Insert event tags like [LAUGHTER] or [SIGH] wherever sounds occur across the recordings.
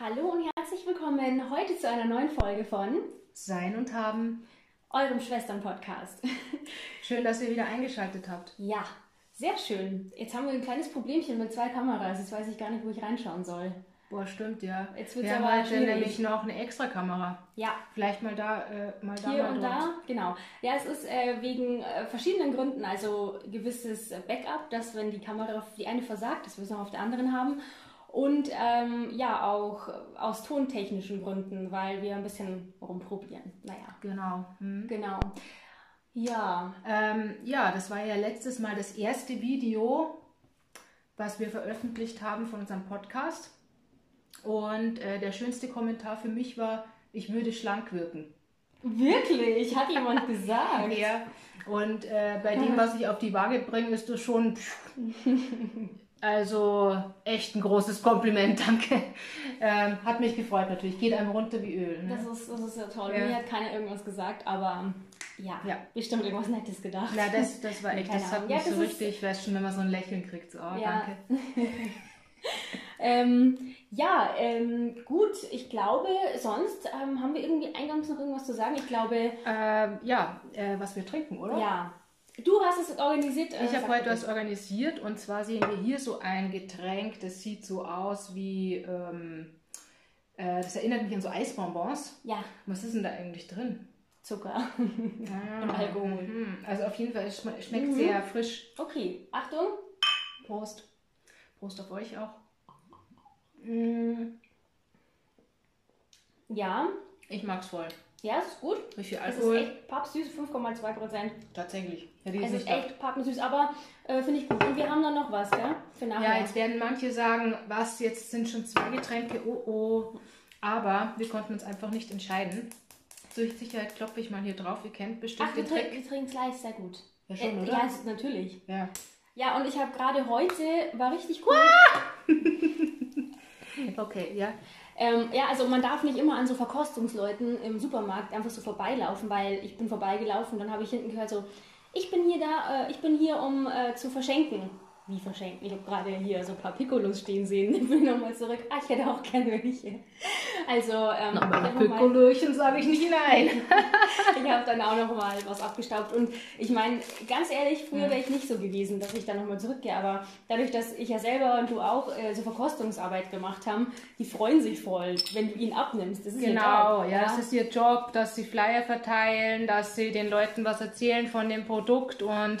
Hallo und herzlich willkommen heute zu einer neuen Folge von Sein und Haben. eurem Schwestern-Podcast. [LAUGHS] Schön, dass ihr wieder eingeschaltet habt. ja, sehr schön. Jetzt haben wir ein kleines Problemchen mit zwei Kameras. Jetzt weiß ich gar nicht, wo ich reinschauen soll. Boah, stimmt, ja. Jetzt wird's wir haben aber heute schwierig. nämlich noch eine extra Kamera. Ja, Vielleicht mal da, äh, mal da, hier mal und dort. da, genau. Ja, es ist äh, wegen äh, verschiedenen Gründen, also gewisses Backup, dass wenn die Kamera auf die eine versagt, dass wir es noch auf der anderen haben. Und ähm, ja, auch aus tontechnischen Gründen, weil wir ein bisschen rumprobieren. Naja, Genau. Hm. genau. Ja, Ähm, ja, das war ja letztes Mal das erste Video, was wir veröffentlicht haben von unserem Podcast. Und äh, der schönste Kommentar für mich war, ich würde schlank wirken. wirklich, hat jemand [LAUGHS] gesagt. Ja. Und äh, bei dem, was ich auf die Waage bringe, ist das schon. [LAUGHS] Also echt ein großes Kompliment, [LAUGHS] danke. Ähm, hat mich gefreut natürlich. Geht einem runter wie Öl. Ne? Das ist, das ist ja toll. Ja. Mir hat keiner irgendwas gesagt, aber ja, Ja. bestimmt irgendwas Nettes gedacht. Na, das, das war [LAUGHS] echt, Keine das hat mich Ja, so richtig, ich weiß schon, wenn man so ein Lächeln kriegt, so, oh, Ja. danke. [LAUGHS] Ähm, ja, ähm, gut, ich glaube, sonst ähm, haben wir irgendwie eingangs noch irgendwas zu sagen. Ich glaube, Ähm, ja, äh, was wir trinken, oder? ja. Du hast es organisiert. äh, Ich habe heute was organisiert und zwar sehen wir hier so ein Getränk, das sieht so aus wie, ähm, äh, das erinnert mich an so Eisbonbons. Ja, Was ist denn da eigentlich drin? Zucker. [LAUGHS] Ah, Und Alkohol. hm, Also auf jeden Fall, es schme- schmeckt Mhm. sehr frisch. Okay, Achtung. Prost. Prost auf euch auch. Mm, Ja, Ich mag's voll. Ja, es ist gut. Wie viel Es ist Alkohol? echt pappsüß, 5,2 Prozent. Tatsächlich. Es ist echt pappensüß, aber äh, finde ich gut. Und wir haben dann noch was, gell? Für nachher. Ja, jetzt werden manche sagen, was, jetzt sind schon zwei Getränke, oh oh. Aber wir konnten uns einfach nicht entscheiden. Zur Sicherheit klopfe ich mal hier drauf. Ihr kennt bestimmt Ach, wir, den Trick. wir trinken Slice, sehr gut. Ja, schon, Äh, oder? Ja, es- natürlich. Ja. Ja, und ich habe gerade heute, war richtig cool. [LAUGHS] [LAUGHS] Okay, ja. Ähm, ja, also man darf nicht immer an so Verkostungsleuten im Supermarkt einfach so vorbeilaufen, weil ich bin vorbeigelaufen, dann habe ich hinten gehört so, ich bin hier da, äh, ich bin hier, um äh, zu verschenken. Wie verschenken? Ich habe gerade hier so ein paar Piccolos stehen sehen. Ich bin nochmal zurück. Ah, ich hätte auch gerne welche. Also, ähm, ich hab noch mal- Pikolöchen sage ich nicht nein. [LAUGHS] ich habe dann auch noch mal was abgestaubt. Und ich meine, ganz ehrlich, früher wäre ich nicht so gewesen, dass ich dann nochmal zurückgehe. Aber dadurch, dass ich ja selber und du auch äh, so Verkostungsarbeit gemacht haben, die freuen sich voll, wenn du ihn abnimmst. Das ist ihr Genau, Job, ja, es ist ihr Job, dass sie Flyer verteilen, dass sie den Leuten was erzählen von dem Produkt und,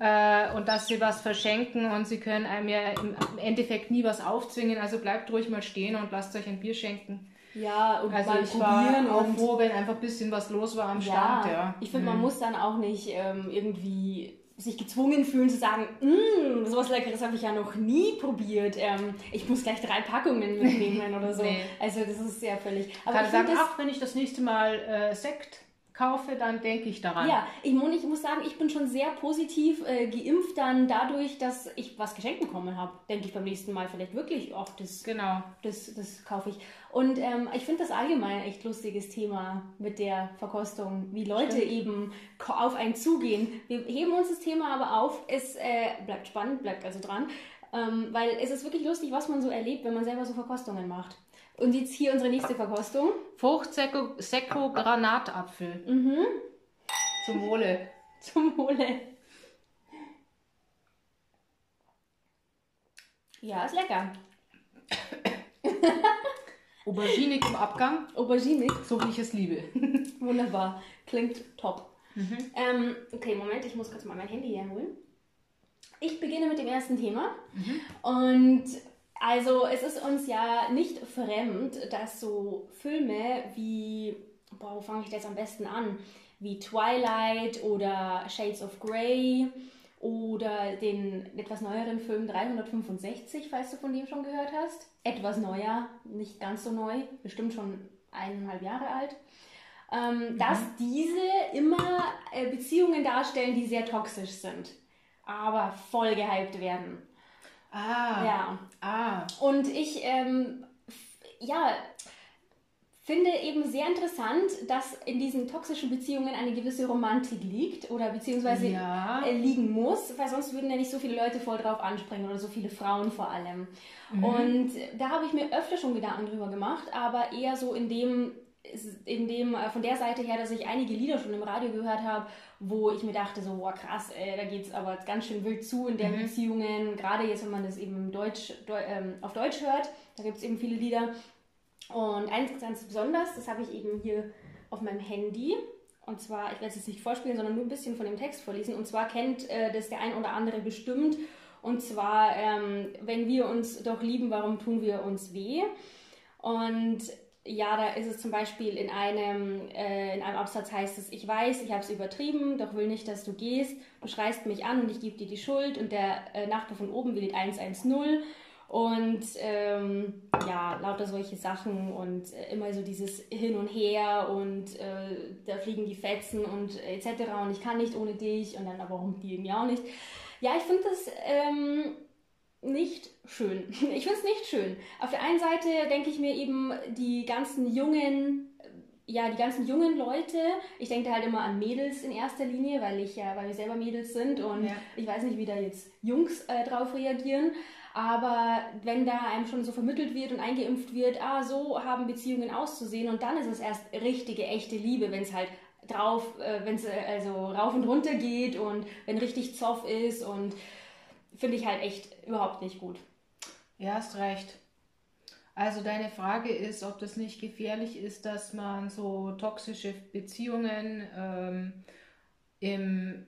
äh, und dass sie was verschenken und sie können einem ja im Endeffekt nie was aufzwingen. Also bleibt ruhig mal stehen und lasst euch ein Bier schenken. Ja, und Also mal ich war probieren auch und froh, wenn einfach ein bisschen was los war am Stand. Ja, ich finde, man muss dann auch nicht ähm, irgendwie sich gezwungen fühlen zu sagen, "Mm, sowas Leckeres habe ich ja noch nie probiert. Ähm, ich muss gleich drei Packungen mitnehmen [LAUGHS] oder so. Nee. Also das ist sehr völlig. Aber kann ich sagen, ach, wenn ich das nächste Mal äh, Sekt kaufe, dann denke ich daran. ja, ich, ich muss sagen, ich bin schon sehr positiv äh, geimpft dann dadurch, dass ich was geschenkt bekommen habe. Denke ich beim nächsten Mal vielleicht wirklich, ach, das, Genau. das, das kaufe ich. Und ähm, ich finde das allgemein ein echt lustiges Thema mit der Verkostung, wie Leute Stimmt. eben auf einen zugehen. Wir heben uns das Thema aber auf. Es äh, bleibt spannend, bleibt also dran. Ähm, weil es ist wirklich lustig, was man so erlebt, wenn man selber so Verkostungen macht. Und jetzt hier unsere nächste Verkostung. Fruchtsekko Sekko Granatapfel. Mhm. Zum Wohle. [LAUGHS] Zum Wohle. Ja, ist lecker. [COUGHS] Auberginig im Abgang, Auberginig. so wie ich es liebe. [LAUGHS] Wunderbar. Klingt top. Ähm, okay, Moment, ich muss kurz mal mein Handy herholen. Ich beginne mit dem ersten Thema. Und also es ist uns ja nicht fremd, dass so Filme wie, boah, wo fange ich das am besten an? Wie Twilight oder Shades of Grey oder den etwas neueren Film 365, falls du von dem schon gehört hast. Etwas neuer, nicht ganz so neu, bestimmt schon eineinhalb Jahre alt. Ähm, Dass diese immer äh, Beziehungen darstellen, die sehr toxisch sind, aber voll gehypt werden. Ah. Ja. Ah. Und ich, ähm, ja, finde eben sehr interessant, dass in diesen toxischen Beziehungen eine gewisse Romantik liegt oder beziehungsweise Ja. äh, liegen muss, weil sonst würden ja nicht so viele Leute voll drauf anspringen oder so viele Frauen vor allem. Und da habe ich mir öfter schon Gedanken drüber gemacht, aber eher so in dem, in dem äh, von der Seite her, dass ich einige Lieder schon im Radio gehört habe, wo ich mir dachte so, boah krass, ey, da geht es aber ganz schön wild zu in der Beziehungen, gerade jetzt, wenn man das eben Deutsch, Deu ähm, auf Deutsch hört, da gibt es eben viele Lieder. Und eins ganz besonders, das habe ich eben hier auf meinem Handy. Und zwar, ich werde es jetzt nicht vorspielen, sondern nur ein bisschen von dem Text vorlesen. Und zwar kennt äh, das der ein oder andere bestimmt. Und zwar, ähm, wenn wir uns doch lieben, warum tun wir uns weh? Und ja, da ist es zum Beispiel in einem, äh, in einem Absatz heißt es, ich weiß, ich habe es übertrieben, doch will nicht, dass du gehst. Du schreist mich an und ich gebe dir die Schuld und der äh, Nachbar von oben wählt 110. Und ähm, ja, lauter solche Sachen und äh, immer so dieses Hin und Her und äh, da fliegen die Fetzen und äh, etc. Und ich kann nicht ohne dich und dann aber warum die irgendwie auch nicht. Ja, ich finde das ähm, nicht schön. [LAUGHS] Ich finde es nicht schön. Auf der einen Seite denke ich mir eben die ganzen jungen, ja, die ganzen jungen Leute, ich denke da halt immer an Mädels in erster Linie, weil ich ja, weil wir selber Mädels sind und Ja. ich weiß nicht, wie da jetzt Jungs äh, drauf reagieren. Aber wenn da einem schon so vermittelt wird und eingeimpft wird, ah, so haben Beziehungen auszusehen und dann ist es erst richtige, echte Liebe, wenn es halt drauf, äh, wenn es äh, also rauf und runter geht und wenn richtig Zoff ist und finde ich halt echt überhaupt nicht gut. Ja, hast recht. Also deine Frage ist, ob das nicht gefährlich ist, dass man so toxische Beziehungen ähm, im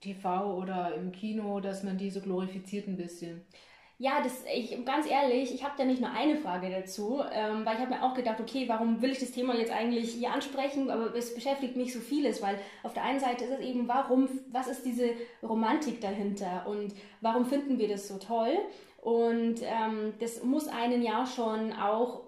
TV oder im Kino, dass man die glorifiziert ein bisschen. Ja, das, ich, ganz ehrlich, ich habe da nicht nur eine Frage dazu, ähm, weil ich habe mir auch gedacht, okay, warum will ich das Thema jetzt eigentlich hier ansprechen, aber es beschäftigt mich so vieles, weil auf der einen Seite ist es eben, warum, was ist diese Romantik dahinter und warum finden wir das so toll? Und ähm, das muss einen ja schon auch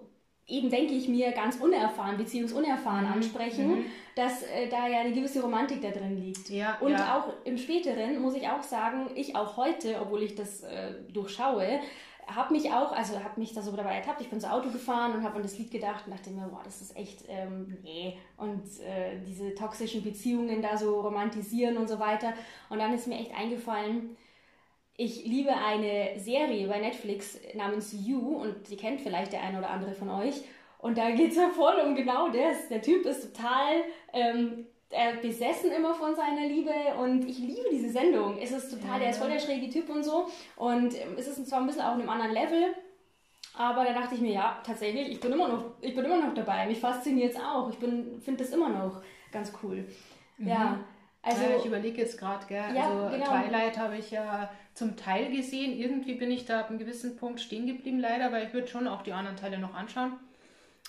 eben denke ich mir ganz unerfahren, beziehungsunerfahren ansprechen, dass äh, da ja eine gewisse Romantik da drin liegt. Ja, Und ja. auch im späteren muss ich auch sagen, ich auch heute, obwohl ich das äh, durchschaue, habe mich auch, also habe mich da so dabei ertappt. Ich bin zu Auto gefahren und habe an das Lied gedacht und dachte mir, boah, das ist echt, ähm, nee. Und äh, diese toxischen Beziehungen da so romantisieren und so weiter. Und dann ist mir echt eingefallen, ich liebe eine Serie bei Netflix namens You und die kennt vielleicht der eine oder andere von euch. Und da geht es ja voll um genau das. Der Typ ist total ähm, äh, besessen immer von seiner Liebe und ich liebe diese Sendung. Es ist total, der ist voll der schräge Typ und so. Und ähm, es ist zwar ein bisschen auf einem anderen Level, aber da dachte ich mir, ja, tatsächlich, ich bin immer noch, ich bin immer noch dabei. Mich fasziniert es auch. Ich finde das immer noch ganz cool. Ja, also. ja, ich überlege jetzt gerade, gell? Ja, also genau. Twilight habe ich ja zum Teil gesehen. Irgendwie bin ich da ab einem gewissen Punkt stehen geblieben, leider, weil ich würde schon auch die anderen Teile noch anschauen.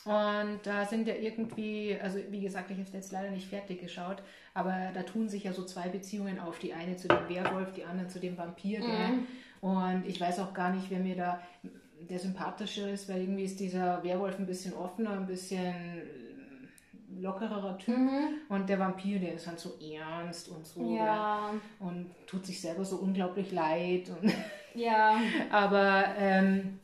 Und da sind ja irgendwie, also wie gesagt, ich habe jetzt leider nicht fertig geschaut, aber da tun sich ja so zwei Beziehungen auf. Die eine zu dem Werwolf, die andere zu dem Vampir. Mhm. Und ich weiß auch gar nicht, wer mir da der sympathische ist, weil irgendwie ist dieser Werwolf ein bisschen offener, ein bisschen lockerer Typ. Mhm. Und der Vampir, der ist halt so ernst und so. Ja? Und tut sich selber so unglaublich leid. Und ja, [LAUGHS] aber ähm,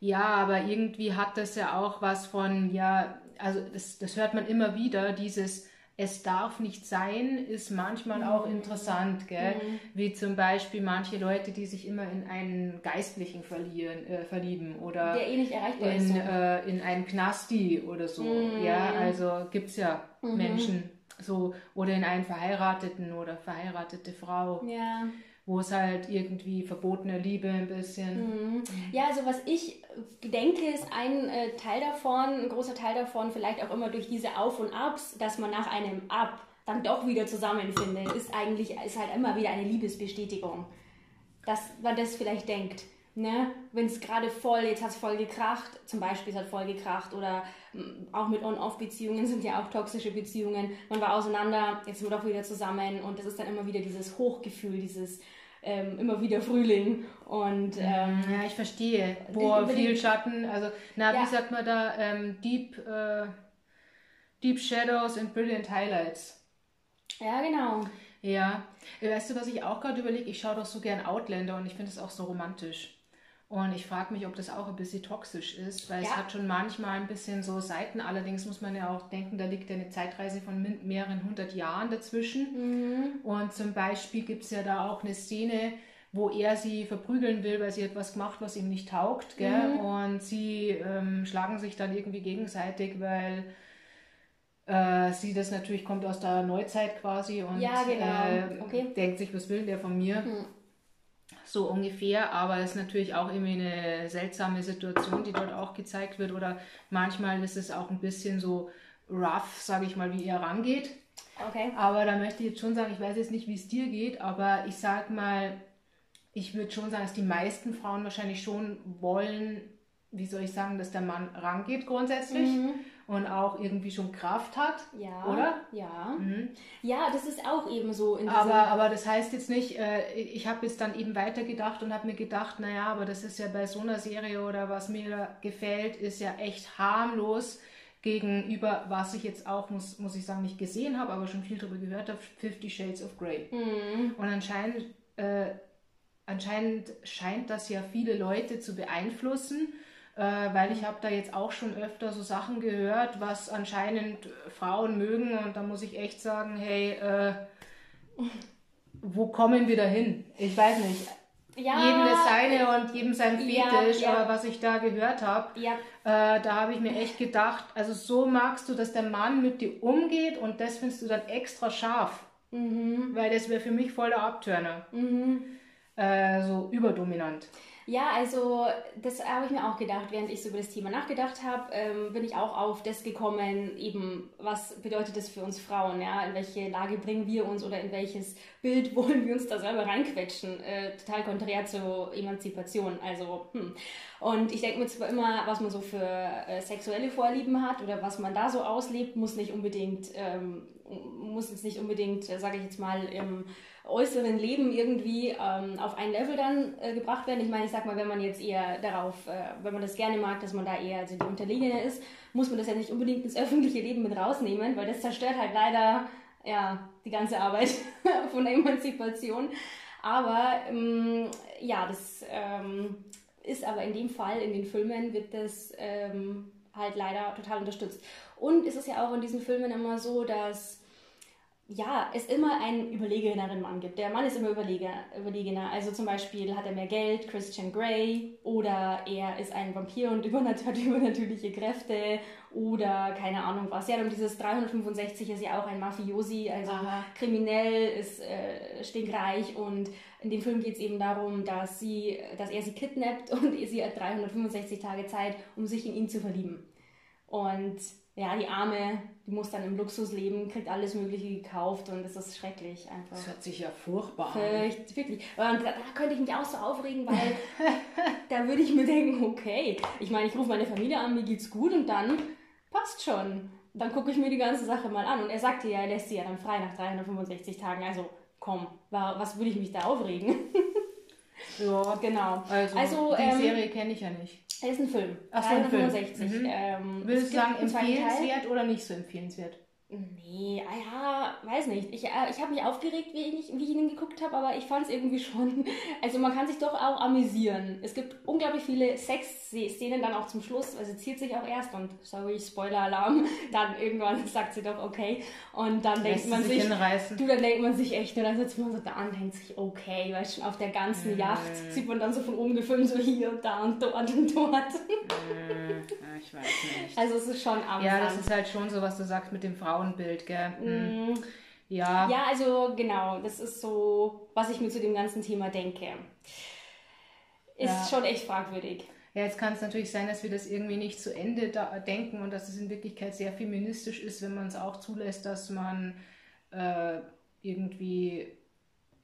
ja, aber irgendwie hat das ja auch was von, ja, also das, das hört man immer wieder, dieses es darf nicht sein, ist manchmal auch Mhm. interessant, gell? Wie zum Beispiel manche Leute, die sich immer in einen Geistlichen verlieren, äh, verlieben oder der eh nicht erreichbar ist. in, So. äh, in einen Knasti oder so. Mhm. Ja, also gibt es ja Menschen so oder in einen Verheirateten oder verheiratete Frau, Ja. Wo es halt irgendwie verbotene Liebe ein bisschen. Ja, also was ich denke, ist ein äh, Teil davon, ein großer Teil davon, vielleicht auch immer durch diese Auf und Abs, dass man nach einem Ab dann doch wieder zusammenfindet, ist eigentlich ist halt immer wieder eine Liebesbestätigung. Dass man das vielleicht denkt. Ne? Wenn es gerade voll, jetzt hat es voll gekracht, zum Beispiel es hat voll gekracht oder auch mit On-Off-Beziehungen sind ja auch toxische Beziehungen. Man war auseinander, jetzt sind wir doch wieder zusammen und das ist dann immer wieder dieses Hochgefühl, dieses ähm, immer wieder Frühling und ähm, Ja, ich verstehe. Boah, Über viel Schatten. Also, na, Ja. wie sagt man da? Ähm, deep, äh, deep Shadows and Brilliant Highlights. ja genau. Ja. Weißt du, was ich auch gerade überlege? Ich schaue doch so gern Outlander und ich finde es auch so romantisch. Und ich frage mich, ob das auch ein bisschen toxisch ist, weil Ja. es hat schon manchmal ein bisschen so Seiten. Allerdings muss man ja auch denken, da liegt ja eine Zeitreise von mehreren hundert Jahren dazwischen. Und zum Beispiel gibt es ja da auch eine Szene, wo er sie verprügeln will, weil sie etwas gemacht, was ihm nicht taugt. Gell? Und sie ähm, schlagen sich dann irgendwie gegenseitig, weil äh, sie das natürlich kommt aus der Neuzeit quasi und Ja, genau. äh, Okay. denkt sich, was will der von mir? So ungefähr, aber es ist natürlich auch irgendwie eine seltsame Situation, die dort auch gezeigt wird. Oder manchmal ist es auch ein bisschen so rough, sage ich mal, wie er rangeht. Okay. Aber da möchte ich jetzt schon sagen, ich weiß jetzt nicht, wie es dir geht, aber ich sag mal, ich würde schon sagen, dass die meisten Frauen wahrscheinlich schon wollen, wie soll ich sagen, dass der Mann rangeht grundsätzlich und auch irgendwie schon Kraft hat. Ja. Oder? Ja. Ja, das ist auch eben so. Aber, aber das heißt jetzt nicht, äh, ich habe jetzt dann eben weitergedacht und habe mir gedacht, naja, aber das ist ja bei so einer Serie oder was mir gefällt, ist ja echt harmlos gegenüber, was ich jetzt auch, muss, muss ich sagen, nicht gesehen habe, aber schon viel darüber gehört habe, Fifty Shades of Grey. Und anscheinend, äh, anscheinend scheint das ja viele Leute zu beeinflussen, weil ich habe da jetzt auch schon öfter so Sachen gehört, was anscheinend Frauen mögen und da muss ich echt sagen, hey, äh, wo kommen wir da hin? Ich weiß nicht. ja, jedem das seine und jedem sein Ja, Fetisch, ja. aber was ich da gehört habe, Ja, äh, da habe ich mir echt gedacht, also so magst du, dass der Mann mit dir umgeht und das findest du dann extra scharf. Weil das wäre für mich voll der Abturner. Äh, so überdominant. Ja, also das habe ich mir auch gedacht, während ich so über das Thema nachgedacht habe, ähm, bin ich auch auf das gekommen, eben was bedeutet das für uns Frauen, ja, in welche Lage bringen wir uns oder in welches Bild [LAUGHS] wollen wir uns da selber reinquetschen, äh, total konträr zur Emanzipation, also hm. Und ich denke mir zwar immer, was man so für äh, sexuelle Vorlieben hat oder was man da so auslebt, muss nicht unbedingt, ähm, muss jetzt nicht unbedingt, äh, sage ich jetzt mal, im äußeren Leben irgendwie ähm, auf ein Level dann äh, gebracht werden. Ich meine, ich sag mal, wenn man jetzt eher darauf, äh, wenn man das gerne mag, dass man da eher also die Unterlegene ist, muss man das ja nicht unbedingt ins öffentliche Leben mit rausnehmen, weil das zerstört halt leider ja, die ganze Arbeit [LAUGHS] von der Emanzipation. Aber ähm, ja, das ähm, ist aber in dem Fall, in den Filmen, wird das ähm, halt leider total unterstützt. Und es ist ja auch in diesen Filmen immer so, dass ja, es immer einen überlegeneren Mann gibt. Der Mann ist immer überleger, überlegener. Also zum Beispiel hat er mehr Geld, Christian Grey, oder er ist ein Vampir und [LAUGHS] übernat hat übernatürliche Kräfte, oder keine Ahnung was. Ja, und dieses 365 ist ja auch ein Mafiosi, also Aha. kriminell, ist äh, stinkreich und in dem Film geht es eben darum, dass, sie, dass er sie kidnappt [LAUGHS] und sie hat 365 Tage Zeit, um sich in ihn zu verlieben. Und ja, die Arme, die muss dann im Luxus leben, kriegt alles Mögliche gekauft und es ist schrecklich einfach. Das hört sich ja furchtbar an. Wirklich. Und da, könnte ich mich auch so aufregen, weil [LAUGHS] da würde ich mir denken, okay, ich meine, ich rufe meine Familie an, mir geht's gut und dann passt schon. Dann gucke ich mir die ganze Sache mal an. Und er sagte ja, er lässt sie ja dann frei nach 365 Tagen. Also komm, wa- was würde ich mich da aufregen? Ja, [LAUGHS] genau. also, Also, die ähm, Serie kenne ich ja nicht. Es ist ein Film. Ach so, ein Film. 365. Mhm. Ähm, Würdest es du sagen, empfehlenswert oder nicht so empfehlenswert? Nee, ah ja, weiß nicht. Ich, äh, ich habe mich aufgeregt, wie ich, wie ich ihn geguckt habe, aber ich fand es irgendwie schon. [LAUGHS] Also man kann sich doch auch amüsieren. Es gibt unglaublich viele Sexszenen dann auch zum Schluss. Also zielt sich auch erst und sorry, Spoiler-Alarm. [LAUGHS] Dann irgendwann [LAUGHS] sagt sie doch okay. Und dann denkt Lässt sie man sich hinreißen? Du, dann denkt man sich echt, und dann sitzt man so da und denkt sich, okay, weil schon auf der ganzen Mhm. Yacht sieht man dann so von oben gefilmt, so hier und da und dort und dort. Hm, ich weiß nicht. Also es ist schon amüsant. Ja, das ist halt schon so, was du sagst mit dem Frauenbild, gell? Hm. Mm. Ja. Ja, also genau, das ist so, was ich mir zu dem ganzen Thema denke. Ist Ja. schon echt fragwürdig. Ja, jetzt kann es natürlich sein, dass wir das irgendwie nicht zu Ende denken und dass es in Wirklichkeit sehr feministisch ist, wenn man es auch zulässt, dass man äh, irgendwie,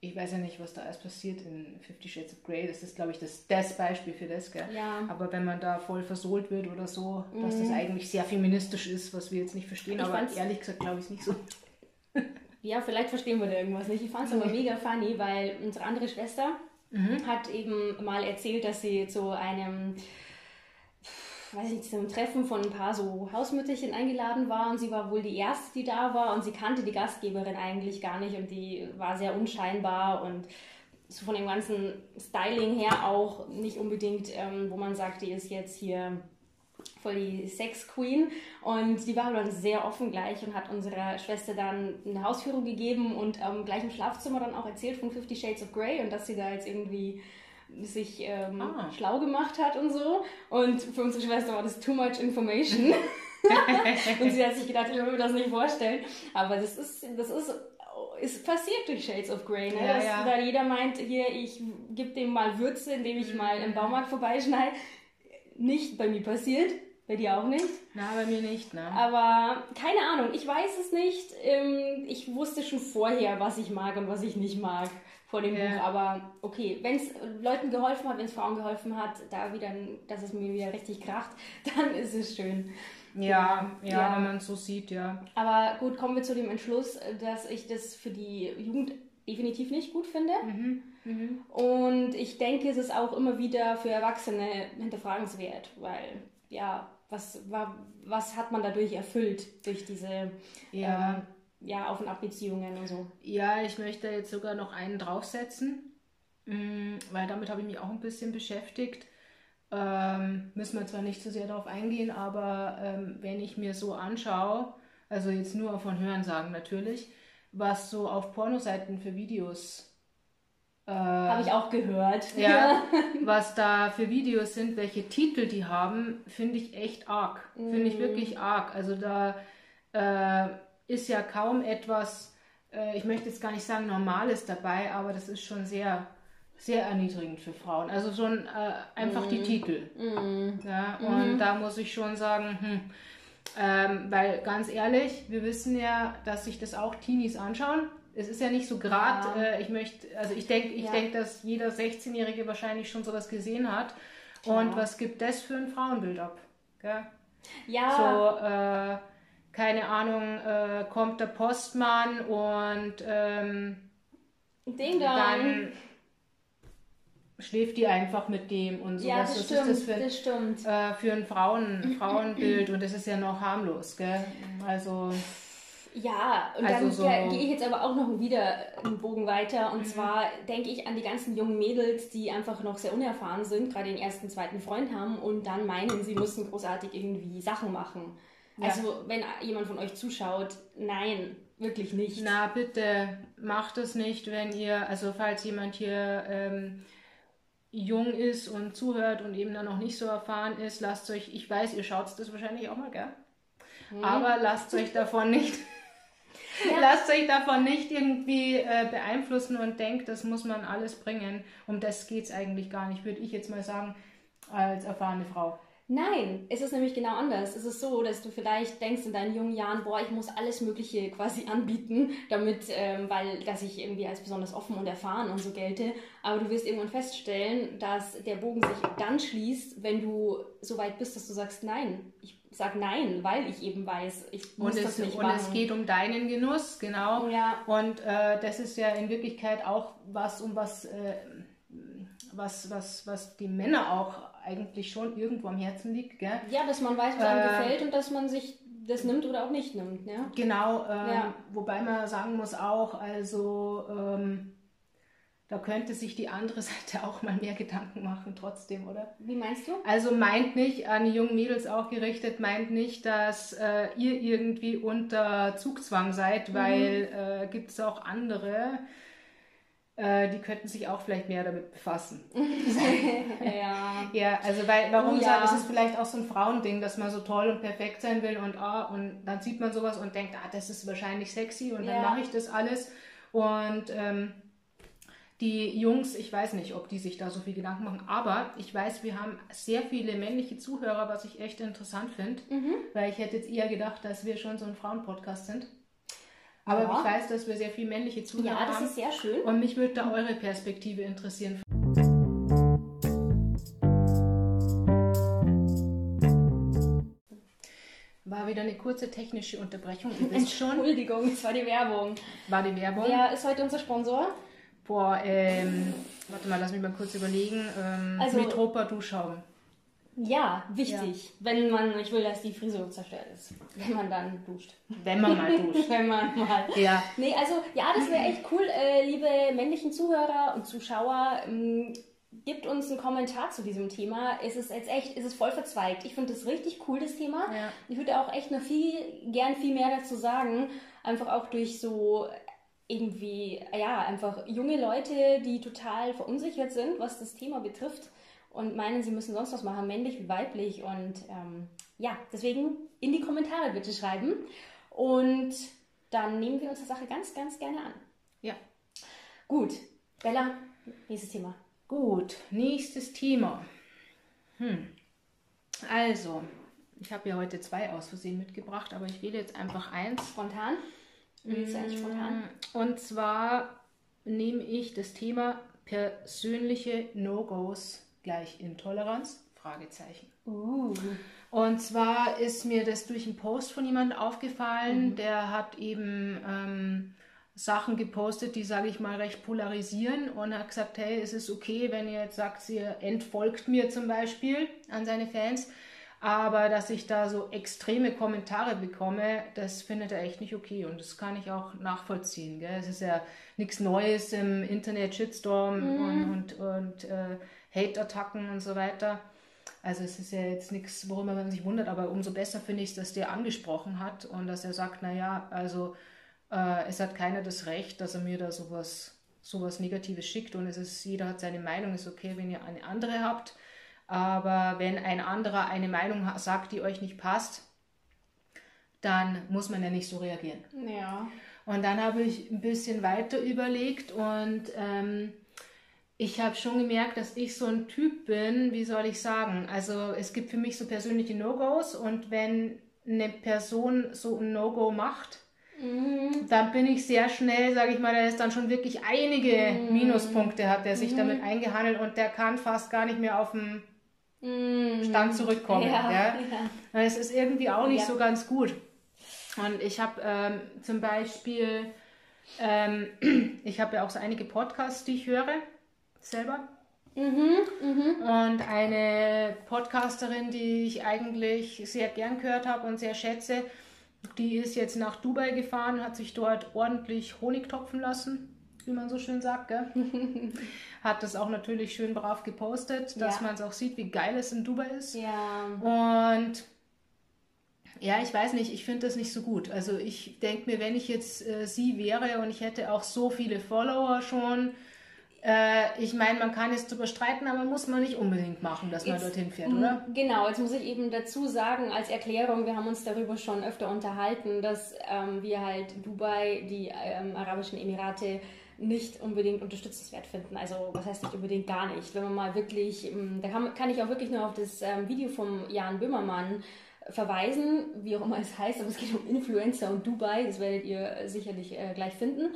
ich weiß ja nicht, was da alles passiert in Fifty Shades of Grey, das ist, glaube ich, das, das Beispiel für das, gell? Ja. Aber wenn man da voll versohlt wird oder so, dass das eigentlich sehr feministisch ist, was wir jetzt nicht verstehen, Mhm. Ich aber fand's- ehrlich gesagt glaube ich es nicht so. [LAUGHS] Ja, vielleicht verstehen wir da irgendwas nicht. Ich fand es aber mega funny, weil unsere andere Schwester hat eben mal erzählt, dass sie zu einem, weiß ich nicht, zu einem Treffen von ein paar so Hausmütterchen eingeladen war und sie war wohl die erste, die da war und sie kannte die Gastgeberin eigentlich gar nicht und die war sehr unscheinbar und so von dem ganzen Styling her auch nicht unbedingt, ähm, wo man sagt, die ist jetzt hier voll die Sex Queen und die war dann sehr offen gleich und hat unserer Schwester dann eine Hausführung gegeben und ähm, gleich im Schlafzimmer dann auch erzählt von Fifty Shades of Grey und dass sie da jetzt irgendwie sich ähm, ah. schlau gemacht hat und so. Und für unsere Schwester war das too much information. [LAUGHS] und sie hat sich gedacht, ich will mir das nicht vorstellen. Aber das ist, das ist, ist passiert durch Shades of Grey, ne? Ja, dass ja. da jeder meint, hier, ich gebe dem mal Würze, indem ich mal im Baumarkt vorbeischneide. Nicht bei mir passiert. Bei dir auch nicht? Na, bei mir nicht, ne? Aber keine Ahnung, ich weiß es nicht. Ähm, ich wusste schon vorher, was ich mag und was ich nicht mag vor dem ja. Buch. Aber okay, wenn es Leuten geholfen hat, wenn es Frauen geholfen hat, da wieder, dass es mir wieder richtig kracht, [LAUGHS] dann ist es schön. Ja, ja, ja, wenn man es so sieht, ja. Aber gut, kommen wir zu dem Entschluss, dass ich das für die Jugend definitiv nicht gut finde. Mhm. Mhm. Und ich denke, es ist auch immer wieder für Erwachsene hinterfragenswert, weil ja, was, was hat man dadurch erfüllt durch diese ja. äh, ja, Auf- und Abbeziehungen und so? Ja, ich möchte jetzt sogar noch einen draufsetzen, mm, weil damit habe ich mich auch ein bisschen beschäftigt. Ähm, müssen wir zwar nicht so sehr darauf eingehen, aber ähm, wenn ich mir so anschaue, also jetzt nur von Hören sagen natürlich, was so auf Pornoseiten für Videos äh, Habe ich auch gehört. Ja, [LAUGHS] was da für Videos sind, welche Titel die haben, finde ich echt arg. Mm. Finde ich wirklich arg. Also da äh, ist ja kaum etwas, äh, ich möchte jetzt gar nicht sagen Normales dabei, aber das ist schon sehr, sehr erniedrigend für Frauen. Also schon äh, einfach mm. die Titel. Mm. Ja, und -hmm. da muss ich schon sagen, hm, ähm, weil ganz ehrlich, wir wissen ja, dass sich das auch Teenies anschauen es ist ja nicht so gerade, ja. äh, ich möchte, also ich denke, ich ja. denke, dass jeder 16-Jährige wahrscheinlich schon sowas gesehen hat. Und ja. was gibt das für ein Frauenbild ab? Gell? Ja. So, äh, keine Ahnung, äh, kommt der Postmann und ähm, dann schläft die einfach mit dem und so. Ja, das, das stimmt, ist das für, das. Äh, für ein Frauen, [CLEARS THROAT] Frauenbild und das ist ja noch harmlos, gell? Also. Ja, und also dann so gehe ich jetzt aber auch noch wieder einen Bogen weiter. Und mhm. zwar denke ich an die ganzen jungen Mädels, die einfach noch sehr unerfahren sind, gerade den ersten, zweiten Freund haben und dann meinen, sie müssen großartig irgendwie Sachen machen. Ja. Also, wenn jemand von euch zuschaut, nein, wirklich nicht. Na, bitte macht es nicht, wenn ihr, also falls jemand hier ähm, jung ist und zuhört und eben dann noch nicht so erfahren ist, lasst euch, ich weiß, ihr schaut das wahrscheinlich auch mal, gell? Mhm. Aber lasst euch davon nicht ja. [LAUGHS] [LAUGHS] Lasst euch davon nicht irgendwie äh, beeinflussen und denkt, das muss man alles bringen. Um das geht es eigentlich gar nicht, würde ich jetzt mal sagen, als erfahrene Frau. Nein, es ist nämlich genau anders. Es ist so, dass du vielleicht denkst in deinen jungen Jahren, boah, ich muss alles Mögliche quasi anbieten, damit, ähm, weil, dass ich irgendwie als besonders offen und erfahren und so gelte. Aber du wirst irgendwann feststellen, dass der Bogen sich dann schließt, wenn du so weit bist, dass du sagst, nein, ich sag nein, weil ich eben weiß, ich muss und das nicht und machen. Und es geht um deinen Genuss, genau. Ja. Und äh, das ist ja in Wirklichkeit auch was, um was, äh, was, was, was die Männer auch eigentlich schon irgendwo am Herzen liegt. Gell? Ja, dass man weiß, was einem äh, gefällt und dass man sich das nimmt oder auch nicht nimmt. Ja? Genau, ähm, ja. wobei man sagen muss auch, also ähm, da könnte sich die andere [LAUGHS] Seite auch mal mehr Gedanken machen trotzdem, oder? Wie meinst du? Also meint nicht, an die jungen Mädels auch gerichtet, meint nicht, dass äh, ihr irgendwie unter Zugzwang seid, mhm. weil äh, gibt es auch andere, äh, die könnten sich auch vielleicht mehr damit befassen. [LAUGHS] ja. Ja, also weil, warum ja. ist es vielleicht auch so ein Frauending, dass man so toll und perfekt sein will und ah, und dann sieht man sowas und denkt, ah, das ist wahrscheinlich sexy und ja. dann mache ich das alles und ähm, die Jungs, ich weiß nicht, ob die sich da so viel Gedanken machen, aber ich weiß, wir haben sehr viele männliche Zuhörer, was ich echt interessant finde, mhm. weil ich hätte jetzt eher gedacht, dass wir schon so ein Frauenpodcast sind. Aber ja. ich weiß, dass wir sehr viele männliche Zuhörer haben. Ja, das haben. ist sehr schön. Und mich würde da eure Perspektive interessieren. War wieder eine kurze technische Unterbrechung. [LAUGHS] Entschuldigung, es war die Werbung. War die Werbung? Wer ist heute unser Sponsor? Boah, ähm, warte mal, lass mich mal kurz überlegen. Ähm, also, Metropa Duschschaum. Ja, wichtig. Wenn man, ich will, dass die Frisur zerstört ist. Wenn man dann duscht. Wenn man mal duscht. [LAUGHS] Wenn man mal. Ja. Nee, also ja, das wäre echt cool. Äh, liebe männlichen Zuhörer und Zuschauer, ähm, gebt uns einen Kommentar zu diesem Thema. Es ist jetzt echt, es ist voll verzweigt. Ich finde das richtig cool, das Thema. Ja. Ich würde auch echt noch viel, gern viel mehr dazu sagen. Einfach auch durch so irgendwie, ja, einfach junge Leute, die total verunsichert sind, was das Thema betrifft und meinen, sie müssen sonst was machen, männlich wie weiblich. Und ähm, ja, deswegen in die Kommentare bitte schreiben. Und dann nehmen wir uns der Sache ganz, ganz gerne an. Ja. Gut, Bella, nächstes Thema. Gut, nächstes Thema. Hm. Also, ich habe ja heute zwei aus Versehen mitgebracht, aber ich wähle jetzt einfach eins. Spontan? Willst du eigentlich spontan? Und zwar nehme ich das Thema persönliche No-Gos gleich Intoleranz? Fragezeichen. Uh. Und zwar ist mir das durch einen Post von jemandem aufgefallen, Mhm. der hat eben ähm, Sachen gepostet, die, sage ich mal, recht polarisieren und hat gesagt, hey, es ist okay, wenn ihr jetzt sagt, ihr entfolgt mir zum Beispiel an seine Fans, aber dass ich da so extreme Kommentare bekomme, das findet er echt nicht okay und das kann ich auch nachvollziehen. Gell? Es ist ja nichts Neues im Internet, Shitstorm und, und, und äh, Hate-Attacken und so weiter. Also es ist ja jetzt nichts, worüber man sich wundert, aber umso besser finde ich es, dass der angesprochen hat und dass er sagt, naja, also äh, es hat keiner das Recht, dass er mir da sowas, sowas Negatives schickt und es ist, jeder hat seine Meinung, ist okay, wenn ihr eine andere habt. Aber wenn ein anderer eine Meinung sagt, die euch nicht passt, dann muss man ja nicht so reagieren. Ja. Und dann habe ich ein bisschen weiter überlegt und ähm, ich habe schon gemerkt, dass ich so ein Typ bin, wie soll ich sagen? Also es gibt für mich so persönliche No-Gos und wenn eine Person so ein No-Go macht, dann bin ich sehr schnell, sage ich mal, der ist dann schon wirklich einige Minuspunkte hat der sich damit eingehandelt und der kann fast gar nicht mehr auf den Stand zurückkommen. Ja, Ja, ja. Es ist irgendwie auch nicht Ja. so ganz gut. Und ich habe ähm, zum Beispiel, ähm, [CLEARS THROAT] ich habe ja auch so einige Podcasts, die ich höre, selber. Und eine Podcasterin, die ich eigentlich sehr gern gehört habe und sehr schätze, die ist jetzt nach Dubai gefahren, hat sich dort ordentlich Honig topfen lassen, wie man so schön sagt. Gell? [LAUGHS] hat das auch natürlich schön brav gepostet, dass Ja. man es auch sieht, wie geil es in Dubai ist. Ja. Und ja, ich weiß nicht, ich finde das nicht so gut. Also ich denke mir, wenn ich jetzt äh, sie wäre und ich hätte auch so viele Follower schon, äh, ich meine, man kann jetzt drüber streiten, aber muss man nicht unbedingt machen, dass man Jetzt- dorthin fährt, oder? Genau, jetzt muss ich eben dazu sagen, als Erklärung, wir haben uns darüber schon öfter unterhalten, dass ähm, wir halt Dubai, die ähm, Arabischen Emirate, nicht unbedingt unterstützenswert finden. Also was heißt nicht unbedingt gar nicht. Wenn man mal wirklich, da kann, kann ich auch wirklich nur auf das ähm, Video vom Jan Böhmermann verweisen, wie auch immer es heißt, aber es geht um Influencer und Dubai, das werdet ihr sicherlich äh, gleich finden.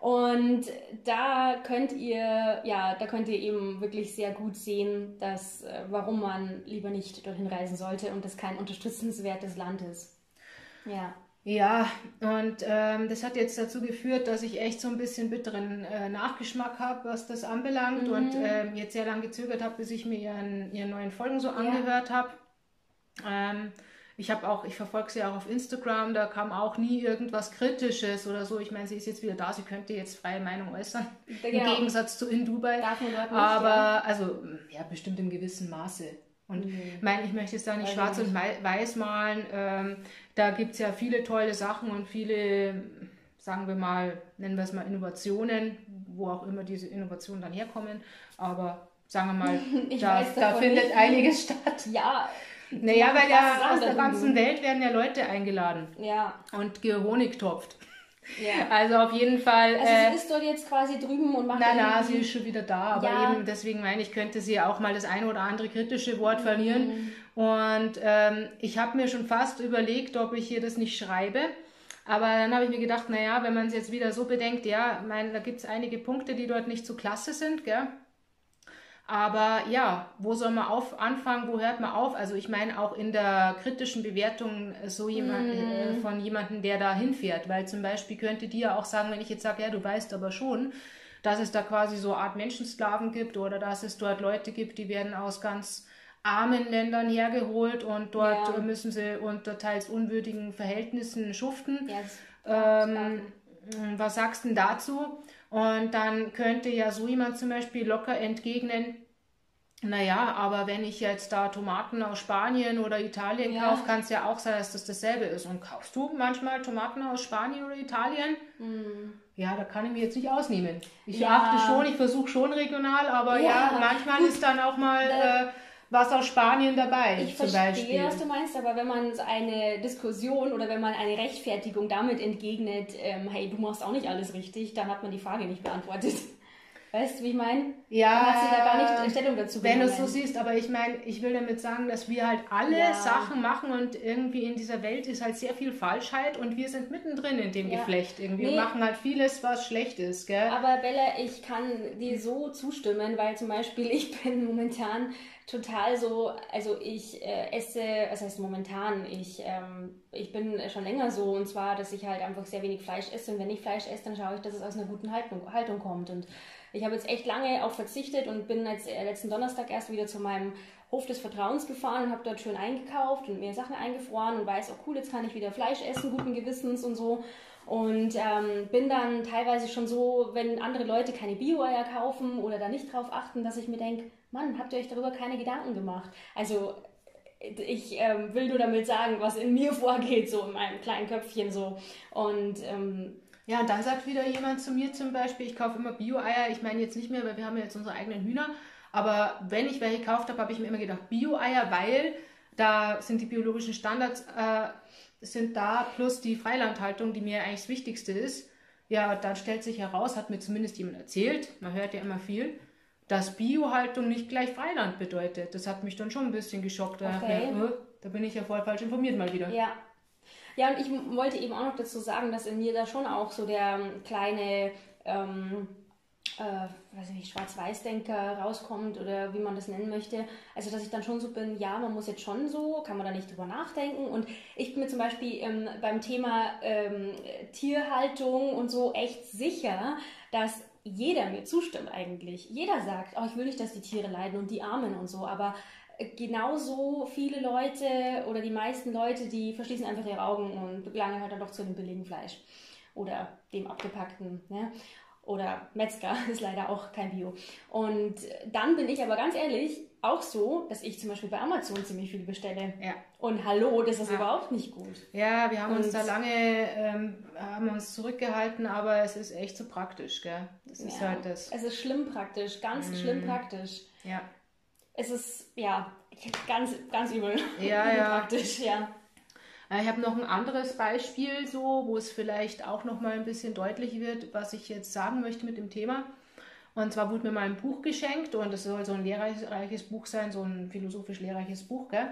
Und da könnt ihr, ja, da könnt ihr eben wirklich sehr gut sehen, dass, äh, warum man lieber nicht dorthin reisen sollte und das kein unterstützenswertes Land ist. Ja. Ja, und ähm, das hat jetzt dazu geführt, dass ich echt so ein bisschen bitteren äh, Nachgeschmack habe, was das anbelangt und ähm, jetzt sehr lange gezögert habe, bis ich mir ihren, ihren neuen Folgen so angehört habe. Ähm, ich habe auch, ich verfolge sie auch auf Instagram, da kam auch nie irgendwas Kritisches oder so. Ich meine, sie ist jetzt wieder da, sie könnte jetzt freie Meinung äußern. Im Genau. Gegensatz zu in Dubai. Darf man dort nicht, Aber, ja. also, ja, bestimmt im gewissen Maße. Und Mhm. ich meine, ich möchte jetzt da nicht ich schwarz und wei- weiß malen. Ähm, da gibt es ja viele tolle Sachen und viele, sagen wir mal, nennen wir es mal Innovationen, wo auch immer diese Innovationen dann herkommen. Aber sagen wir mal, [LAUGHS] Ich da, da findet nicht. einiges statt. Ja. Naja, weil ja aus der ganzen. Welt werden ja Leute eingeladen Ja. und gehonigtopft. ja. [LAUGHS] Also auf jeden Fall. Also äh, sie ist dort jetzt quasi drüben und macht na, na, irgendwie- sie ist schon wieder da, aber Ja. eben deswegen meine ich, könnte sie auch mal das eine oder andere kritische Wort Mhm. verlieren. Und ähm, ich habe mir schon fast überlegt, ob ich ihr das nicht schreibe. Aber dann habe ich mir gedacht, naja, wenn man es jetzt wieder so bedenkt, ja, mein, da gibt es einige Punkte, die dort nicht so klasse sind, gell? Aber ja, wo soll man auf anfangen, wo hört man auf? Also ich meine auch in der kritischen Bewertung äh, so jemand, äh, von jemandem, der da hinfährt. Weil zum Beispiel könnte die ja auch sagen, wenn ich jetzt sage, ja, du weißt aber schon, dass es da quasi so eine Art Menschensklaven gibt oder dass es dort Leute gibt, die werden aus ganz armen Ländern hergeholt und dort ja. müssen sie unter teils unwürdigen Verhältnissen schuften. Ja, ähm, was sagst du denn dazu? Und dann könnte ja so jemand zum Beispiel locker entgegnen, naja, aber wenn ich jetzt da Tomaten aus Spanien oder Italien ja. kaufe, kann es ja auch sein, dass das dasselbe ist. Und kaufst du manchmal Tomaten aus Spanien oder Italien? Mhm. Ja, da kann ich mich jetzt nicht ausnehmen. Ich ja. achte schon, ich versuche schon regional, aber ja, ja manchmal ist dann auch mal äh, was aus Spanien dabei. Ich verstehe, Beispiel. was du meinst, aber wenn man eine Diskussion oder wenn man eine Rechtfertigung damit entgegnet, ähm, hey, du machst auch nicht alles richtig, dann hat man die Frage nicht beantwortet. Weißt du, wie ich meine? Ja. Dann hat sie da gar nicht Stellung dazu Wenn du es so siehst, aber ich meine, ich will damit sagen, dass wir halt alle ja. Sachen machen und irgendwie in dieser Welt ist halt sehr viel Falschheit und wir sind mittendrin in dem ja. Geflecht irgendwie nee. und machen halt vieles, was schlecht ist, gell? Aber Bella, ich kann dir so zustimmen, weil zum Beispiel ich [LAUGHS] bin momentan total so, also ich äh, esse, was heißt momentan, ich, ähm, ich bin schon länger so und zwar, dass ich halt einfach sehr wenig Fleisch esse und wenn ich Fleisch esse, dann schaue ich, dass es aus einer guten Haltung, Haltung kommt und ich habe jetzt echt lange auch verzichtet und bin jetzt äh, letzten Donnerstag erst wieder zu meinem Hof des Vertrauens gefahren und habe dort schön eingekauft und mir Sachen eingefroren und weiß, oh cool, jetzt kann ich wieder Fleisch essen, guten Gewissens und so. Und ähm, bin dann teilweise schon so, wenn andere Leute keine Bio-Eier kaufen oder da nicht drauf achten, dass ich mir denke, Mann, habt ihr euch darüber keine Gedanken gemacht? Also ich ähm, will nur damit sagen, was in mir [LAUGHS] vorgeht, so in meinem kleinen Köpfchen so. Und ähm, ja, und dann sagt wieder jemand zu mir zum Beispiel, ich kaufe immer Bio-Eier. Ich meine jetzt nicht mehr, weil wir haben ja jetzt unsere eigenen Hühner. Aber wenn ich welche gekauft habe, habe ich mir immer gedacht, Bio-Eier, weil da sind die biologischen Standards äh, sind da, plus die Freilandhaltung, die mir eigentlich das Wichtigste ist. Ja, dann stellt sich heraus, hat mir zumindest jemand erzählt, man hört ja immer viel, dass Biohaltung nicht gleich Freiland bedeutet. Das hat mich dann schon ein bisschen geschockt. Da, okay. mir, oh, da bin ich ja voll falsch informiert mal wieder. Ja, ja, und ich wollte eben auch noch dazu sagen, dass in mir da schon auch so der ähm, kleine, ähm, äh, weiß ich nicht, Schwarz-Weiß-Denker rauskommt oder wie man das nennen möchte. Also, dass ich dann schon so bin, ja, man muss jetzt schon so, kann man da nicht drüber nachdenken. Und ich bin mir zum Beispiel ähm, beim Thema ähm, Tierhaltung und so echt sicher, dass jeder mir zustimmt eigentlich. Jeder sagt, oh, ich will nicht, dass die Tiere leiden und die Armen und so, aber genauso viele Leute oder die meisten Leute, die verschließen einfach ihre Augen und gelangen halt dann doch zu dem billigen Fleisch oder dem abgepackten. Ne? Oder Metzger [LAUGHS] ist leider auch kein Bio. Und dann bin ich aber ganz ehrlich auch so, dass ich zum Beispiel bei Amazon ziemlich viel bestelle. Ja. Und hallo, das ist ja. überhaupt nicht gut. Ja, wir haben und uns da lange ähm, haben uns zurückgehalten, aber es ist echt so praktisch, gell? Das ist ja. halt das. Es ist schlimm praktisch, ganz mm. schlimm praktisch. Ja es ist ja ganz, ganz übel. Ja, [LAUGHS] ja. Praktisch, ja. Ich habe noch ein anderes Beispiel, so, wo es vielleicht auch noch mal ein bisschen deutlich wird, was ich jetzt sagen möchte mit dem Thema. Und zwar wurde mir mal ein Buch geschenkt und es soll so ein lehrreiches Buch sein, so ein philosophisch lehrreiches Buch. Gell?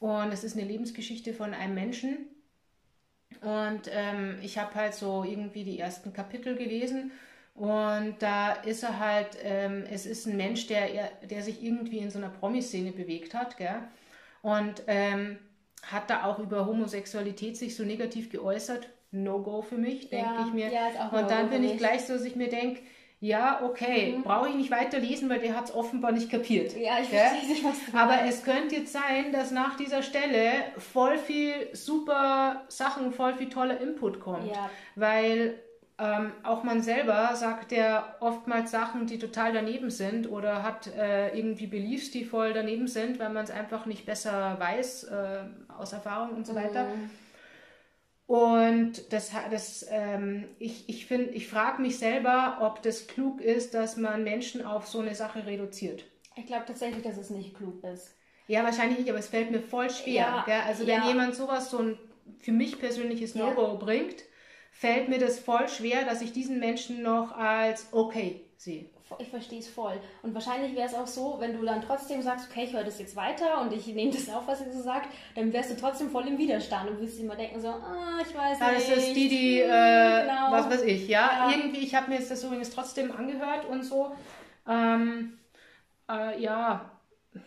Und es ist eine Lebensgeschichte von einem Menschen. Und ähm, ich habe halt so irgendwie die ersten Kapitel gelesen und da ist er halt, ähm, es ist ein Mensch, der, der sich irgendwie in so einer Promi-Szene bewegt hat, gell? Und ähm, hat da auch über Homosexualität sich so negativ geäußert. No-go für mich, denke ja, ich mir. Ja, Und dann bin ich gleich so, dass ich mir denke, ja, okay, mhm. brauche ich nicht weiter lesen, weil der hat es offenbar nicht kapiert. Ja, ich verstehe nicht, was du Aber es könnte jetzt sein, dass nach dieser Stelle voll viel super Sachen, voll viel toller Input kommt. Ja. Weil ähm, auch man selber sagt ja oftmals Sachen, die total daneben sind oder hat äh, irgendwie Beliefs, die voll daneben sind, weil man es einfach nicht besser weiß äh, aus Erfahrung und so weiter. Mhm. Und das, das, ähm, ich, ich, find, ich frage mich selber, ob das klug ist, dass man Menschen auf so eine Sache reduziert. Ich glaube tatsächlich, dass es nicht klug ist. Ja, wahrscheinlich nicht, aber es fällt mir voll schwer. Ja, also wenn ja. jemand sowas, so ein für mich persönliches No-Go ja. bringt, fällt mir das voll schwer, dass ich diesen Menschen noch als okay sehe. Ich verstehe es voll. Und wahrscheinlich wäre es auch so, wenn du dann trotzdem sagst, okay, ich höre das jetzt weiter und ich nehme das auf, was ihr so sagt, dann wärst du trotzdem voll im Widerstand und würdest immer denken so, ah, ich weiß ja, nicht. Das ist die, die, hm, äh, genau. was weiß ich, ja. ja. Irgendwie, ich habe mir jetzt das übrigens trotzdem angehört und so. Ähm, äh, ja,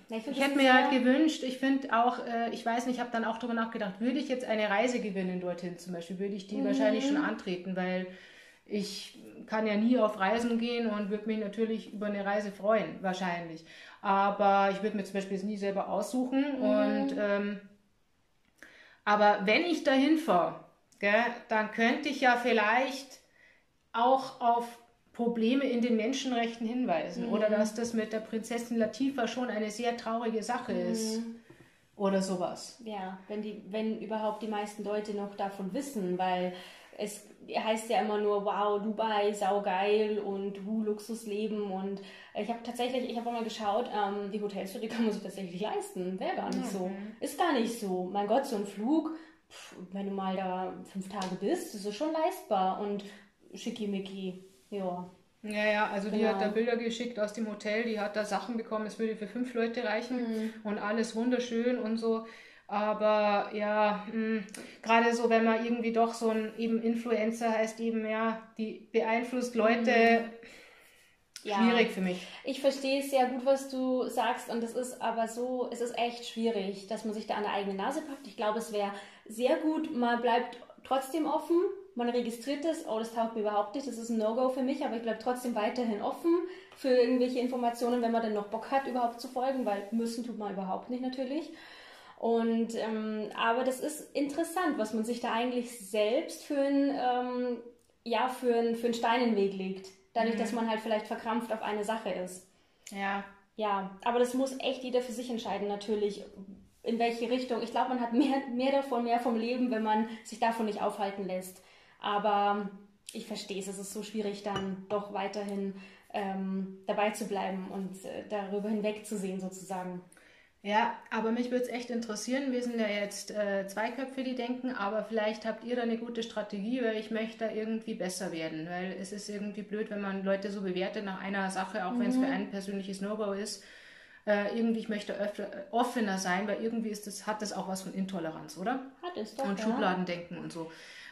ich, ich hätte mir halt gewünscht, ich finde auch, äh, ich weiß nicht, ich habe dann auch darüber nachgedacht, würde ich jetzt eine Reise gewinnen dorthin zum Beispiel, würde ich die mhm. wahrscheinlich schon antreten, weil ich kann ja nie auf Reisen gehen und würde mich natürlich über eine Reise freuen, wahrscheinlich. Aber ich würde mir zum Beispiel jetzt nie selber aussuchen. Mhm. Und ähm, aber wenn ich dahin fahre, dann könnte ich ja vielleicht auch auf Probleme in den Menschenrechten hinweisen mhm. oder dass das mit der Prinzessin Latifa schon eine sehr traurige Sache mhm. ist oder sowas. Ja, wenn die, wenn überhaupt die meisten Leute noch davon wissen, weil es heißt ja immer nur, wow, Dubai, saugeil und hu, Luxusleben und ich habe tatsächlich, ich habe auch mal geschaut, ähm, die Hotels, die kann man sich tatsächlich leisten, wäre gar nicht mhm. so, ist gar nicht so. Mein Gott, so ein Flug, pff, wenn du mal da fünf Tage bist, ist es schon leistbar und schickimicki. Ja. Ja, ja, also genau. die hat da Bilder geschickt aus dem Hotel, die hat da Sachen bekommen, es würde für fünf Leute reichen mhm. und alles wunderschön und so. Aber ja, hm, gerade so, wenn man irgendwie doch so ein eben Influencer heißt, eben ja, die beeinflusst Leute. Mhm. Ja. Schwierig für mich. Ich verstehe sehr gut, was du sagst, und es ist aber so, es ist echt schwierig, dass man sich da an der eigene Nase packt. Ich glaube, es wäre sehr gut, man bleibt trotzdem offen, man registriert es, oh, das taugt mir überhaupt nicht, das ist ein No-Go für mich, aber ich bleibe trotzdem weiterhin offen für irgendwelche Informationen, wenn man dann noch Bock hat, überhaupt zu folgen, weil müssen tut man überhaupt nicht natürlich. Und ähm, aber das ist interessant, was man sich da eigentlich selbst für ein ähm, ja für für einen Stein in den Weg legt, dadurch, mhm. dass man halt vielleicht verkrampft auf eine Sache ist. Ja. Ja, aber das muss echt jeder für sich entscheiden, natürlich, in welche Richtung. Ich glaube, man hat mehr, mehr davon, mehr vom Leben, wenn man sich davon nicht aufhalten lässt. Aber ich verstehe es, es ist so schwierig, dann doch weiterhin ähm, dabei zu bleiben und äh, darüber hinwegzusehen, sozusagen. Ja, aber mich würde es echt interessieren. Wir sind ja jetzt äh, zwei Köpfe, die denken, aber vielleicht habt ihr da eine gute Strategie, weil ich möchte da irgendwie besser werden. Weil es ist irgendwie blöd, wenn man Leute so bewertet nach einer Sache, auch mhm. wenn es für ein persönliches No-Go ist. Äh, irgendwie, ich möchte öfter, offener sein, weil irgendwie ist das, hat das auch was von Intoleranz, oder? Hat es doch. Und ja. Schubladendenken und so.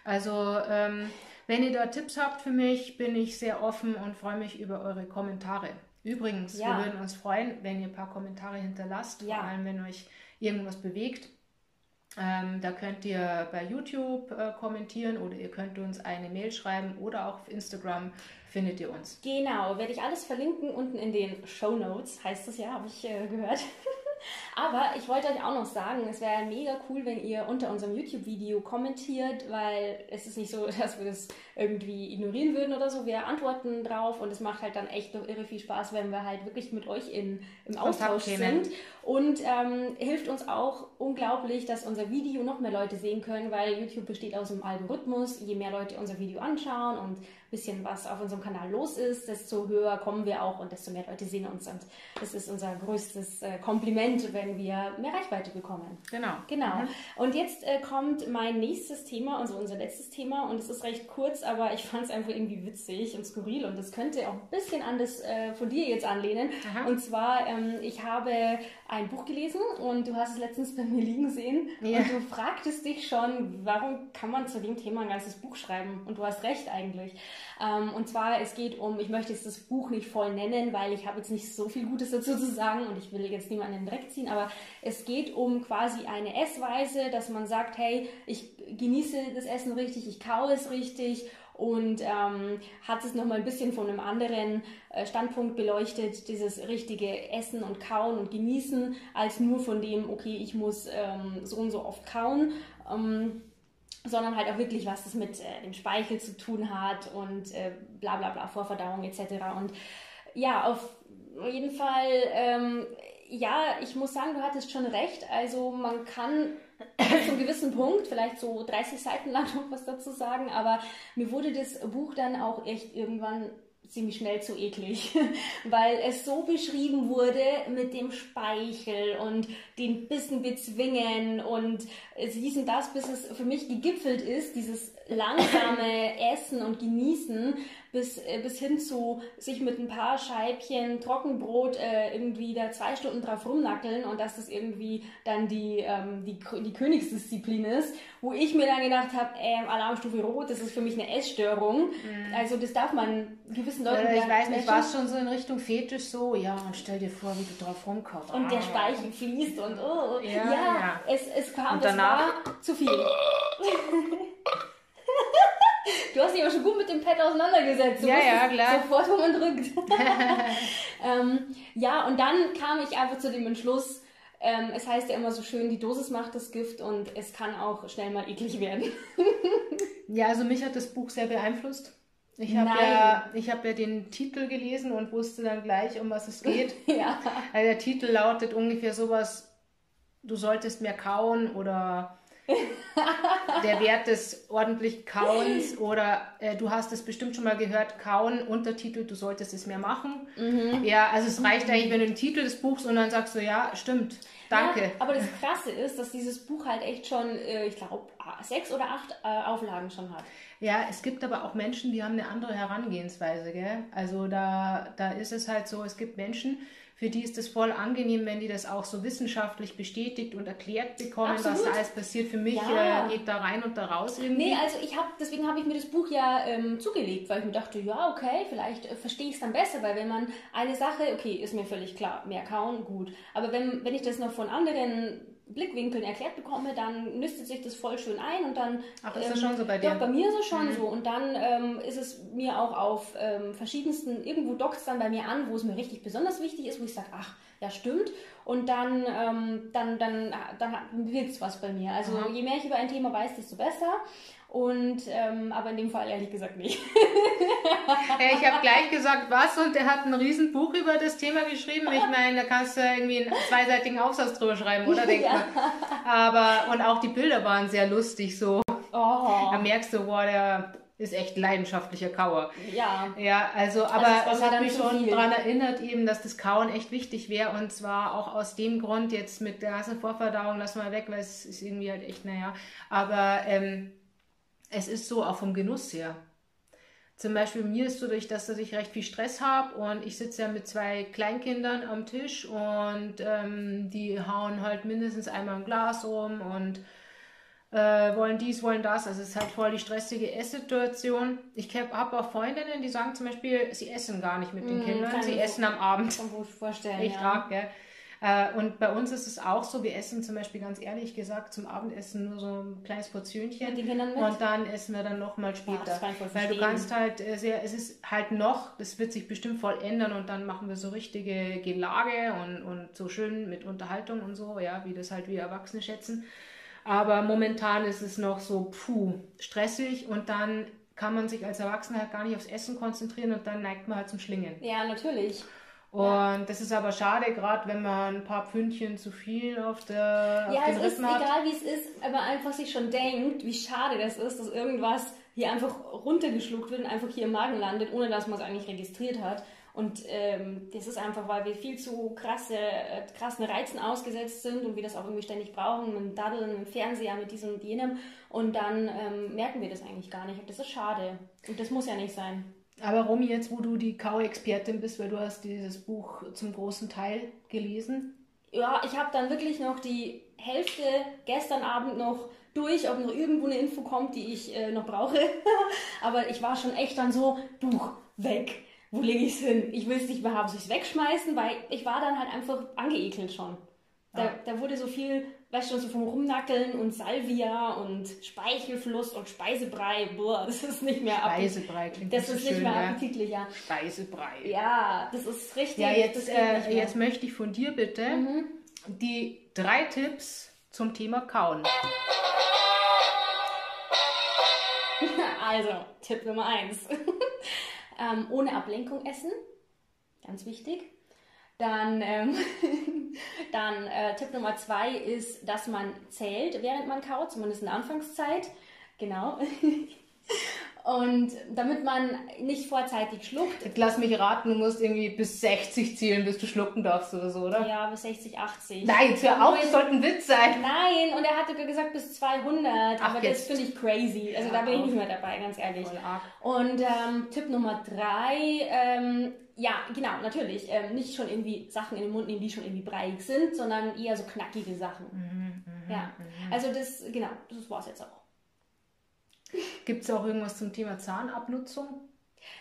Also, ähm, wenn ihr da Tipps habt für mich, bin ich sehr offen und freue mich über eure Kommentare. Übrigens, ja. wir würden uns freuen, wenn ihr ein paar Kommentare hinterlasst, ja. vor allem wenn euch irgendwas bewegt. Ähm, da könnt ihr bei YouTube äh, kommentieren oder ihr könnt uns eine Mail schreiben oder auch auf Instagram findet ihr uns. Genau, werde ich alles verlinken unten in den Show Notes, heißt es ja, habe ich äh, gehört. [LAUGHS] Aber ich wollte euch auch noch sagen, es wäre mega cool, wenn ihr unter unserem YouTube-Video kommentiert, weil es ist nicht so, [LAUGHS] dass wir das irgendwie ignorieren würden oder so. Wir antworten drauf und es macht halt dann echt noch irre viel Spaß, wenn wir halt wirklich mit euch in, im Austausch sind. Und ähm, hilft uns auch unglaublich, dass unser Video noch mehr Leute sehen können, weil YouTube besteht aus dem Algorithmus. Je mehr Leute unser Video anschauen und bisschen was auf unserem Kanal los ist, desto höher kommen wir auch und desto mehr Leute sehen uns. Und das ist unser größtes äh, Kompliment, wenn wir mehr Reichweite bekommen. Genau. Genau. Mhm. Und jetzt äh, kommt mein nächstes Thema, also unser letztes Thema. Und es ist recht kurz, aber ich fand es einfach irgendwie witzig und skurril. Und das könnte auch ein bisschen an das äh, von dir jetzt anlehnen. Aha. Und zwar, ähm, ich habe ein Buch gelesen und du hast es letztens bei mir liegen sehen. Ja. Und du fragtest dich schon, warum kann man zu dem Thema ein ganzes Buch schreiben? Und du hast recht eigentlich. Ähm, und zwar, es geht um, ich möchte jetzt das Buch nicht voll nennen, weil ich habe jetzt nicht so viel Gutes dazu zu sagen und ich will jetzt niemanden Dreck ziehen, aber es geht um quasi eine Essweise, dass man sagt, hey, ich genieße das Essen richtig, ich kaue es richtig und ähm, hat es nochmal ein bisschen von einem anderen äh, Standpunkt beleuchtet, dieses richtige Essen und Kauen und Genießen, als nur von dem, okay, ich muss ähm, so und so oft kauen. Ähm, sondern halt auch wirklich, was das mit äh, dem Speichel zu tun hat und äh, bla bla bla, Vorverdauung etc. Und ja, auf jeden Fall, ähm, ja, ich muss sagen, du hattest schon recht. Also man kann [LAUGHS] zu einem gewissen Punkt, vielleicht so 30 Seiten lang noch was dazu sagen, aber mir wurde das Buch dann auch echt irgendwann ziemlich schnell zu eklig, [LAUGHS] weil es so beschrieben wurde mit dem Speichel und den Bissen bezwingen und es hieß das, bis es für mich gegipfelt ist, dieses langsame [COUGHS] Essen und Genießen, bis, äh, bis hin zu sich mit ein paar Scheibchen Trockenbrot äh, irgendwie da zwei Stunden drauf rumnackeln und dass das irgendwie dann die, ähm, die, die Königsdisziplin ist, wo ich mir dann gedacht habe, äh, Alarmstufe Rot, das ist für mich eine Essstörung. Mhm. Also das darf man gewissen Leuten äh, Ich weiß nicht, war es schon so in Richtung Fetisch so? Ja, und stell dir vor, wie du drauf rumkommst. Und ah. der Speichel fließt und oh, ja, ja, ja. Es, es kam, und danach? das war zu viel. [LAUGHS] Du hast dich aber schon gut mit dem Pad auseinandergesetzt. Du Ja, ja, klar. Sofort, wo man drückt. [LAUGHS] ähm, ja, und dann kam ich einfach zu dem Entschluss, ähm, es heißt ja immer so schön, die Dosis macht das Gift und es kann auch schnell mal eklig werden. [LAUGHS] Ja, also mich hat das Buch sehr beeinflusst. Ich habe ja, ich hab ja den Titel gelesen und wusste dann gleich, um was es [LAUGHS] geht. ja. Also der Titel lautet ungefähr sowas, du solltest mehr kauen oder der Wert des ordentlich Kauens oder äh, du hast es bestimmt schon mal gehört, kauen, Untertitel, du solltest es mehr machen. Ja, also es reicht eigentlich, wenn du den Titel des Buchs und dann sagst du, ja, stimmt, danke. Ja, aber das Krasse ist, dass dieses Buch halt echt schon, äh, ich glaube, sechs oder acht äh, Auflagen schon hat. Ja, es gibt aber auch Menschen, die haben eine andere Herangehensweise, gell? Also da, da ist es halt so, es gibt Menschen, für die ist es voll angenehm, wenn die das auch so wissenschaftlich bestätigt und erklärt bekommen, was Absolut. da alles passiert. Für mich Ja. äh, geht da rein und da raus irgendwie. Nee, also ich habe, deswegen habe ich mir das Buch ja ähm, zugelegt, weil ich mir dachte, ja, okay, vielleicht äh, verstehe ich es dann besser, weil wenn man eine Sache, okay, ist mir völlig klar, mehr kauen, gut. Aber wenn, wenn ich das noch von anderen Blickwinkeln erklärt bekomme, dann nüstet sich das voll schön ein und dann. Ach, ist das schon so bei dir? Ja, bei mir ist es schon so. Und dann ähm, ist es mir auch auf ähm, verschiedensten, irgendwo dockt es dann bei mir an, wo es mir richtig besonders wichtig ist, wo ich sage, ach, ja, stimmt. Und dann, ähm, dann, dann, dann bewirkt es was bei mir. Also Aha. je mehr ich über ein Thema weiß, desto besser. Und ähm, aber in dem Fall ehrlich gesagt nicht. [LAUGHS] Ich habe gleich gesagt, was und er hat ein riesen Buch über das Thema geschrieben. Ich meine, da kannst du irgendwie einen zweiseitigen Aufsatz drüber schreiben, oder? Denkt Ja. Aber, und auch die Bilder waren sehr lustig, so. Oh, Da merkst du, wow, der ist echt leidenschaftlicher Kauer. ja. Ja, also, aber das war es hat mich schon daran erinnert, eben, dass das Kauen echt wichtig wäre und zwar auch aus dem Grund, jetzt mit der ganzen Vorverdauung, lass mal weg, weil es ist irgendwie halt echt, naja, aber ähm, es ist so auch vom Genuss her. Zum Beispiel mir ist so, durch das, dass ich recht viel Stress habe und ich sitze ja mit zwei Kleinkindern am Tisch und ähm, die hauen halt mindestens einmal ein Glas um und äh, wollen dies, wollen das. Also es ist halt voll die stressige Esssituation. Ich habe auch Freundinnen, die sagen zum Beispiel, sie essen gar nicht mit den Mm, Kindern, sie ich essen am Abend. Kann ich mir vorstellen. Echt ja. arg, gell? Äh, Und bei uns ist es auch so, wir essen zum Beispiel ganz ehrlich gesagt zum Abendessen nur so ein kleines Portionchen Mit den Kindern mit? und dann essen wir dann nochmal später. voll Weil du kannst halt äh, sehr, es ist halt noch, das wird sich bestimmt voll ändern und dann machen wir so richtige Gelage und, und so schön mit Unterhaltung und so, ja, wie das halt wir Erwachsene schätzen. Aber momentan ist es noch so, puh, stressig und dann kann man sich als Erwachsener halt gar nicht aufs Essen konzentrieren und dann neigt man halt zum Schlingen. Ja, natürlich. Und das ist aber schade, gerade wenn man ein paar Pfündchen zu viel auf, der, Ja, auf es ist hat. egal, wie es ist, aber einfach sich schon denkt, wie schade das ist, dass irgendwas hier einfach runtergeschluckt wird und einfach hier im Magen landet, ohne dass man es eigentlich registriert hat. Und ähm, das ist einfach, weil wir viel zu krasse, äh, krassen Reizen ausgesetzt sind und wir das auch irgendwie ständig brauchen, mit dem Daddeln, mit dem Fernseher, mit diesem und jenem. Und dann ähm, merken wir das eigentlich gar nicht. Und das ist schade. Und das muss ja nicht sein. Aber Romy, jetzt wo du die Kau-Expertin bist, weil du hast dieses Buch zum großen Teil gelesen. Ja, ich habe dann wirklich noch die Hälfte gestern Abend noch durch, ob noch irgendwo eine Info kommt, die ich äh, noch brauche. [LAUGHS] Aber ich war schon echt dann so, Buch, weg. Wo lege ich es hin? Ich will es nicht mehr haben. Soll ich es wegschmeißen? Weil ich war dann halt einfach angeekelt schon. Da, Ah. da wurde so viel, weißt du, so vom Rumnackeln und Salvia und Speichelfluss und Speisebrei. Boah, [LAUGHS] das ist nicht mehr. Speisebrei klingt Das so ist nicht schön, mehr ja. appetitlich, ja. Speisebrei. Ja, das ist richtig. Ja, jetzt, nicht äh. Mhm. jetzt möchte ich von dir bitte die drei Tipps zum Thema Kauen. [LAUGHS] Also, Tipp Nummer eins. [LAUGHS] ähm, ohne Ablenkung essen. Ganz wichtig. Dann, ähm, [LAUGHS] dann äh, Tipp Nummer zwei ist, dass man zählt, während man kaut, zumindest in der Anfangszeit. Genau. [LAUGHS] Und damit man nicht vorzeitig schluckt. Jetzt lass mich raten, du musst irgendwie bis 60 zählen, bis du schlucken darfst oder so, oder? Ja, bis 60, 80. Nein, jetzt hör auf, das sollte ein Witz sein. Nein, und er hatte gesagt bis 200, Ach, aber jetzt. das finde ich crazy. Also Ja, da bin ich nicht mehr dabei, ganz ehrlich. Und ähm, Tipp Nummer drei, ähm, ja, genau, natürlich, ähm, nicht schon irgendwie Sachen in den Mund nehmen, die schon irgendwie breiig sind, sondern eher so knackige Sachen. Mhm, ja, also das, genau, das war's jetzt auch. [LAUGHS] Gibt es auch irgendwas zum Thema Zahnabnutzung?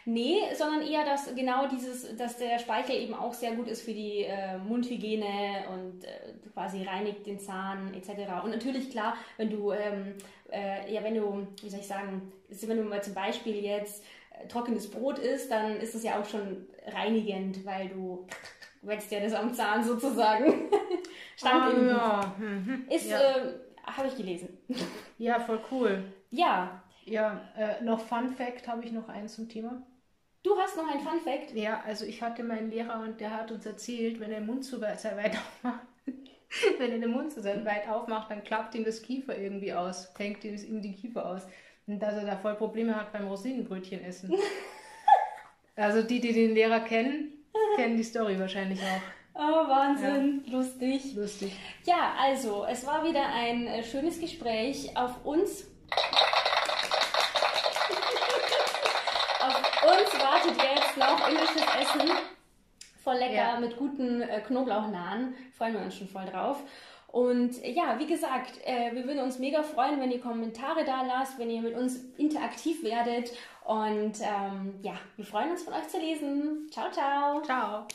Nee, sondern eher, dass genau dieses, dass der Speichel eben auch sehr gut ist für die äh, Mundhygiene und äh, quasi reinigt den Zahn etc. Und natürlich klar, wenn du, ähm, äh, ja, wenn du, wie soll ich sagen, wenn du mal zum Beispiel jetzt trockenes Brot isst, dann ist das ja auch schon reinigend, weil du wetzt ja das am Zahn sozusagen. [LAUGHS] Stand oh, im ja. Mhm. Ist, ja. äh, habe ich gelesen. ja, voll cool. Ja. Ja, äh, noch Fun Fact habe ich noch eins zum Thema. Du hast noch ein Fun Fact? Ja, also ich hatte meinen Lehrer und der hat uns erzählt, wenn er den Mund zu weit [LAUGHS] aufmacht, wenn er den Mund zu weit aufmacht, dann klappt ihm das Kiefer irgendwie aus, fängt ihm die Kiefer aus. Und dass er da voll Probleme hat beim Rosinenbrötchen essen. [LAUGHS] also die, die den Lehrer kennen, kennen die Story wahrscheinlich auch. Oh, Wahnsinn, ja. lustig. Lustig. Ja, also, es war wieder ein äh, schönes Gespräch. Auf uns uns wartet jetzt noch indisches Essen. Voll lecker ja. mit guten äh, Knoblauchnahn. Freuen wir uns schon voll drauf. Und äh, ja, wie gesagt, äh, wir würden uns mega freuen, wenn ihr Kommentare da lasst, wenn ihr mit uns interaktiv werdet. Und ähm, ja, wir freuen uns von euch zu lesen. Ciao, ciao. Ciao.